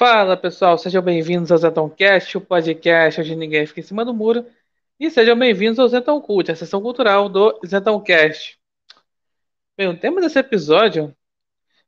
Fala pessoal, sejam bem-vindos ao Zetoncast, o podcast onde ninguém fica em cima do muro. E sejam bem-vindos ao Zetão Cult, a sessão cultural do Zetoncast. Bem, o tema desse episódio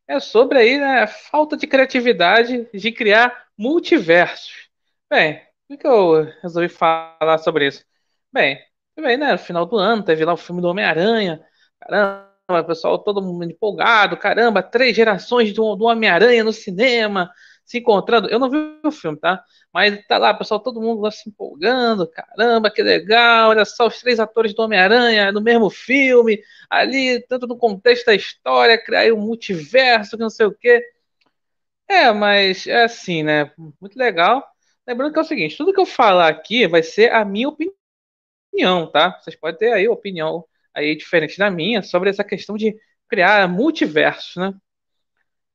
é sobre aí, né, a falta de criatividade de criar multiversos. Bem, por que eu resolvi falar sobre isso? Bem, bem né, no final do ano teve lá o filme do Homem-Aranha. Caramba, pessoal, todo mundo empolgado. Caramba, três gerações do, do Homem-Aranha no cinema se encontrando. Eu não vi o filme, tá? Mas tá lá, pessoal, todo mundo lá se empolgando. Caramba, que legal! Olha só os três atores do Homem-Aranha no mesmo filme, ali, tanto no contexto da história, criar um multiverso, que não sei o quê. É, mas é assim, né? Muito legal. Lembrando que é o seguinte: tudo que eu falar aqui vai ser a minha opinião, tá? Vocês podem ter aí opinião aí diferente da minha sobre essa questão de criar multiversos, né?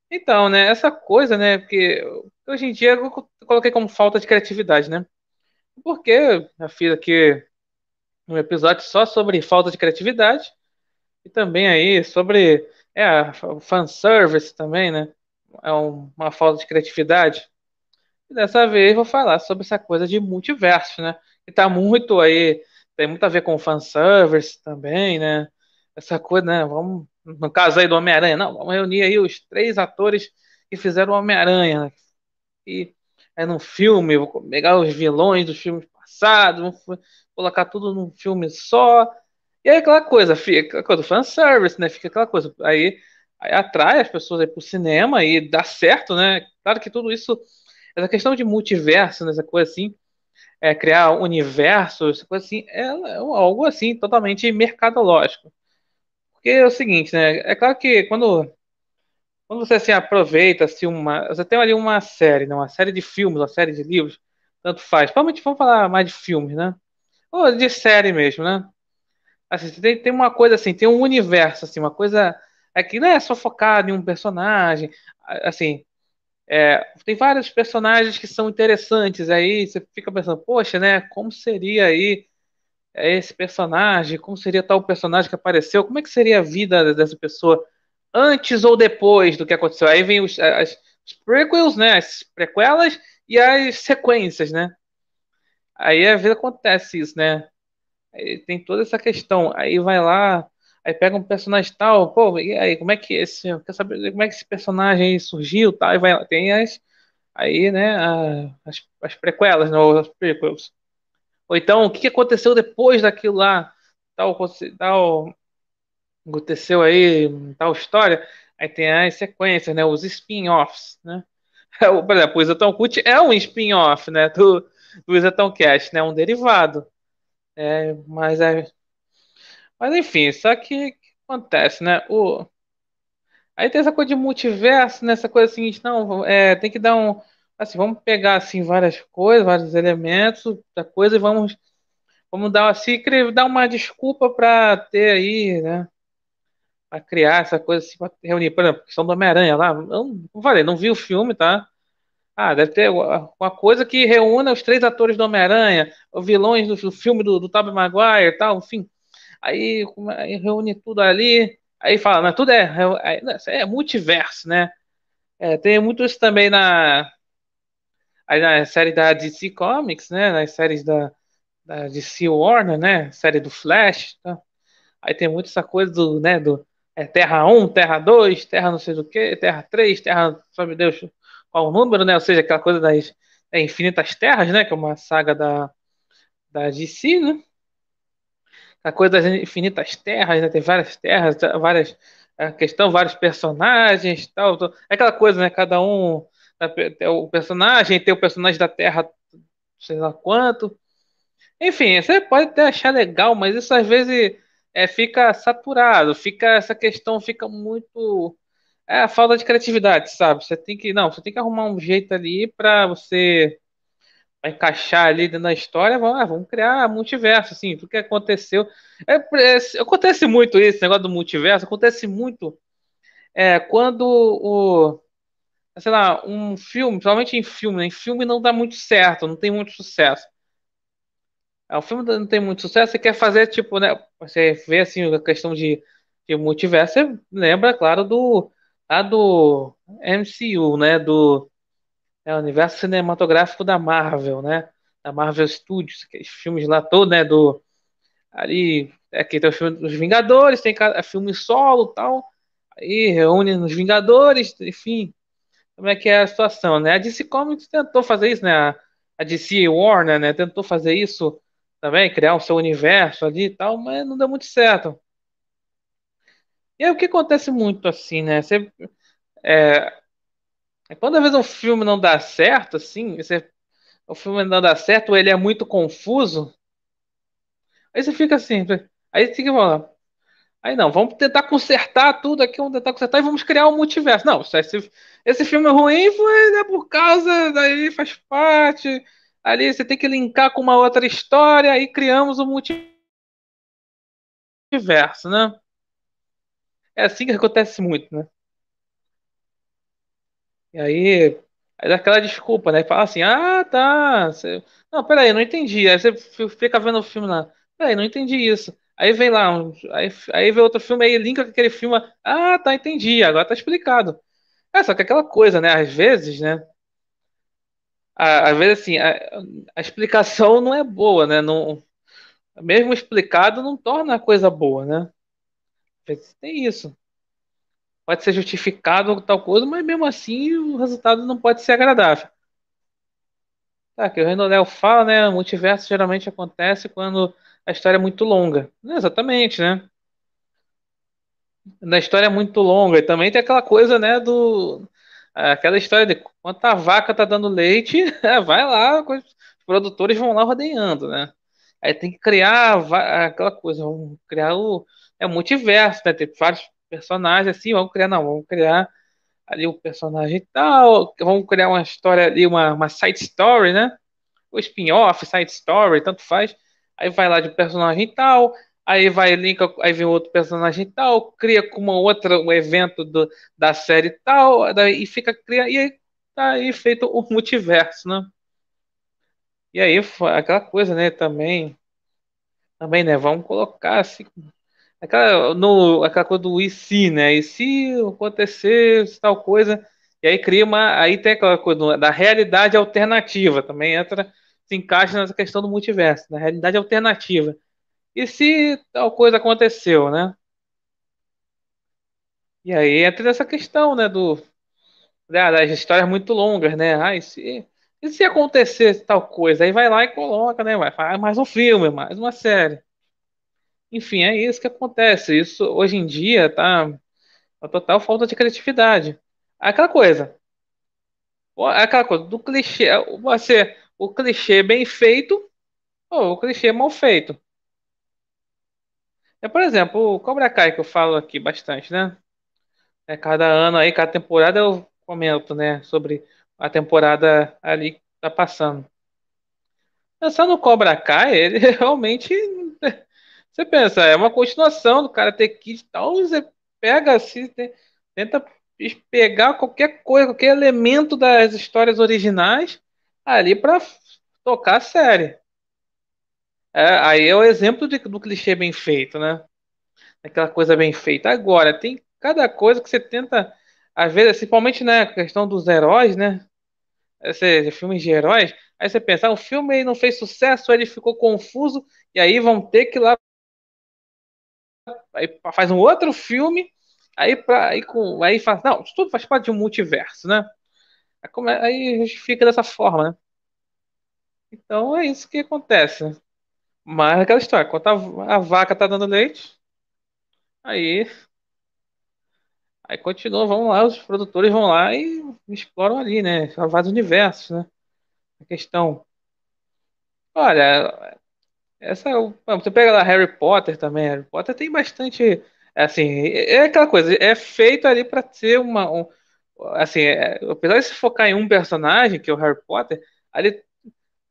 Então, né, essa coisa, né, porque hoje em dia eu coloquei como falta de criatividade, né? Porque eu fiz aqui um episódio só sobre falta de criatividade e também aí sobre é, fanservice também, né? É um, uma falta de criatividade. E dessa vez vou falar sobre essa coisa de multiverso, né? Que tá muito aí, tem muito a ver com fanservice também, né? Essa coisa, né? Vamos no caso aí do Homem-Aranha, não, vamos reunir aí os três atores que fizeram o Homem-Aranha. Né? E é num filme, vou pegar os vilões dos filmes passados, vou colocar tudo num filme só. E aí aquela coisa, fica aquela coisa fanservice, né? Fica aquela coisa. Aí, aí atrai as pessoas aí pro cinema e dá certo, né? Claro que tudo isso, essa questão de multiverso, né? essa coisa assim, é, criar universo, essa coisa assim, é, é algo assim totalmente mercadológico. Porque é o seguinte, né? É claro que quando, quando você assim, aproveita assim, uma. Você tem ali uma série, né? uma série de filmes, uma série de livros, tanto faz. Provavelmente vamos falar mais de filmes, né? Ou de série mesmo, né? Assim, tem, tem uma coisa assim, tem um universo, assim, uma coisa. É que não é só focado em um personagem. Assim, é, tem vários personagens que são interessantes. Aí você fica pensando, poxa, né? Como seria aí esse personagem, como seria tal personagem que apareceu, como é que seria a vida dessa pessoa antes ou depois do que aconteceu. Aí vem os, as, os prequels, né, as prequelas e as sequências, né. Aí a vida acontece isso, né. Aí tem toda essa questão. Aí vai lá, aí pega um personagem tal, pô, e aí como é que esse, quer saber como é que esse personagem surgiu, tal, e vai tem as aí, né, as, as prequelas, né, prequels. Ou então, o que aconteceu depois daquilo lá? Tal, tal aconteceu aí, tal história. Aí tem as sequências, né? Os spin-offs, né? Por exemplo, o Isotão Cult é um spin-off, né? Do, do Isotão Cast, né? Um derivado. É, mas é. Mas enfim, só que, que acontece, né? O, aí tem essa coisa de multiverso, né? Essa coisa seguinte, não, é, tem que dar um assim, vamos pegar assim várias coisas, vários elementos da coisa e vamos vamos dar assim, dar uma desculpa para ter aí, né? Para criar essa coisa assim, para reunir, por exemplo, a questão do Homem-Aranha lá, eu não falei, não vi o filme, tá? Ah, deve ter uma coisa que reúna os três atores do Homem-Aranha, os vilões do, filme do, do Tobey Maguire e tal, enfim. Aí, aí, reúne tudo ali, aí fala, mas tudo é, é, é multiverso, né? É, tem muito isso também na, Aí na série da DC Comics, né? Nas séries da, da DC Warner, né? Série do Flash. Tá? Aí tem muito essa coisa do, né? Do é, Terra 1, Terra 2, Terra não sei do que, Terra 3, Terra, sabe Deus qual o número, né? Ou seja, aquela coisa das é, Infinitas Terras, né? Que é uma saga da, da DC, né? A coisa das Infinitas Terras, né? Tem várias terras, várias a questão, vários personagens, tal, tal. É aquela coisa, né? Cada um o personagem, tem o personagem da Terra, sei lá quanto. Enfim, você pode até achar legal, mas isso às vezes é, fica saturado, fica essa questão fica muito é a falta de criatividade, sabe? Você tem que não, você tem que arrumar um jeito ali para você encaixar ali na história, vamos, ah, vamos criar multiverso, assim, o que aconteceu. É, é, acontece muito isso, negócio do multiverso, acontece muito é, quando o, sei lá, um filme, principalmente em filme, né? em filme não dá muito certo, não tem muito sucesso. É, o filme não tem muito sucesso, você quer fazer, tipo, né? Você vê assim a questão de, de multiverso, você lembra, claro, do, a do MCU, né? Do É universo cinematográfico da Marvel, né? Da Marvel Studios, aqueles filmes lá todos, né? Do ali aqui tem o filme dos Vingadores, tem filme solo, tal. Aí reúne nos Vingadores, enfim. Como é que é a situação, né? A DC Comics tentou fazer isso, né? A DC Warner, né? Tentou fazer isso também, criar o seu universo ali e tal, mas não deu muito certo. E aí o que acontece muito assim, né? Você, é, quando às vezes um filme não dá certo, assim, você, o filme não dá certo, ou ele é muito confuso, aí você fica assim, aí você fica falando, aí não, vamos tentar consertar tudo aqui, vamos tentar consertar e vamos criar um multiverso. Não, esse, esse filme é ruim foi né, por causa, daí faz parte, ali você tem que linkar com uma outra história e criamos um multiverso, né? É assim que acontece muito, né? E aí, aí dá aquela desculpa, né? Fala assim, ah, tá. Você... Não, peraí, não entendi. Aí você fica vendo o filme lá. Peraí, não entendi isso. Aí vem lá, um... aí, aí vem outro filme, aí linka com aquele filme. Ah, tá, entendi. Agora tá explicado. É, só que aquela coisa, né? Às vezes, né? Às vezes, assim, a, a explicação não é boa, né? Não, mesmo explicado não torna a coisa boa, né? Às vezes tem isso pode ser justificado tal coisa, mas mesmo assim o resultado não pode ser agradável. Tá, que o Randall fala, né? O multiverso geralmente acontece quando a história é muito longa. exatamente, né? Na história é muito longa. E também tem aquela coisa, né? Do. Aquela história de quando a vaca tá dando leite, vai lá, os produtores vão lá rodeando, né? Aí tem que criar aquela coisa, vamos criar o. É multiverso, né? Tem vários personagens assim, vamos criar, não, vamos criar ali o personagem tal, vamos criar uma história ali, uma, uma side story, né? O spin-off, side story, tanto faz. Aí vai lá de personagem tal, aí vai linka, aí vem outro personagem tal, cria com uma outra um evento do, da série tal, daí, e fica cria e aí tá aí feito o multiverso, né? E aí aquela coisa, né, também também, né, vamos colocar assim Aquela, no, aquela coisa do e se, né? E se acontecer tal coisa, e aí cria uma. Aí tem aquela coisa da realidade alternativa, também entra, se encaixa nessa questão do multiverso, da realidade alternativa. E se tal coisa aconteceu, né? E aí entra essa questão, né, do, das histórias muito longas, né? Ah, e se, e se acontecer tal coisa? Aí vai lá e coloca, né? Vai, faz mais um filme, mais uma série. Enfim, é isso que acontece. Isso hoje em dia tá uma total falta de criatividade. Aquela coisa. Aquela coisa do clichê. Você, o clichê bem feito ou o clichê mal feito. É, por exemplo, o Cobra Kai que eu falo aqui bastante, né? É, cada ano aí, cada temporada eu comento, né? Sobre a temporada ali que tá passando. Pensando no Cobra Kai, ele realmente você pensa, é uma continuação do Karate Kid e tal, você pega assim, tenta pegar qualquer coisa, qualquer elemento das histórias originais ali para tocar a série. É, aí é o exemplo de, do clichê bem feito, né? Aquela coisa bem feita. Agora, tem cada coisa que você tenta, às vezes, principalmente na né, questão dos heróis, né? Esse, filmes de heróis, aí você pensa, ah, o filme não fez sucesso, ele ficou confuso, e aí vão ter que ir lá aí faz um outro filme, aí, pra, aí, com, aí faz. Não, tudo faz parte de um multiverso, né? Aí justifica dessa forma, né? Então é isso que acontece. Mas aquela história, quando a, a vaca tá dando leite, aí. Aí continua, vão lá, os produtores vão lá e exploram ali, né? Vários universos, né? A questão. Olha, essa, você pega lá Harry Potter também. Harry Potter tem bastante. Assim, é aquela coisa, é feito ali para ser uma. Um, assim, é, apesar de se focar em um personagem, que é o Harry Potter, ali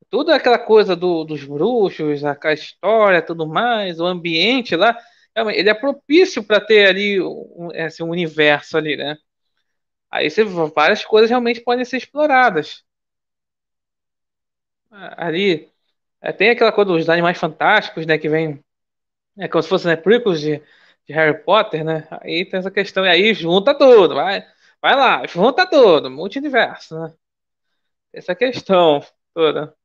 toda aquela coisa do, dos bruxos, a, a história, tudo mais, o ambiente lá, ele é propício para ter ali um, assim, um universo ali, né? Aí você, várias coisas realmente podem ser exploradas. Ali é, tem aquela coisa dos animais fantásticos, né? Que vem. É como se fosse né, prequels de, de Harry Potter, né? Aí tem essa questão, e aí junta tudo, vai, vai lá, junta tudo, multiverso, né? essa questão toda.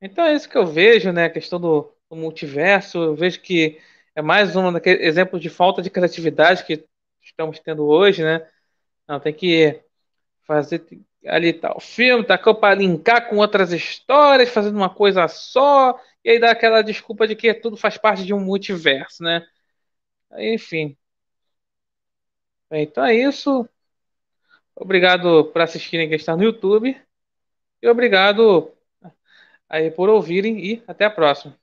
Então é isso que eu vejo, né? A questão do, do multiverso. Eu vejo que é mais um exemplo de falta de criatividade que estamos tendo hoje, né? Não, tem que fazer ali tal filme, tá para linkar com outras histórias, fazendo uma coisa só, e aí dá aquela desculpa de que tudo faz parte de um multiverso, né? Enfim. Então é isso. Obrigado por assistirem que está no YouTube. E obrigado aí por ouvirem e até a próxima.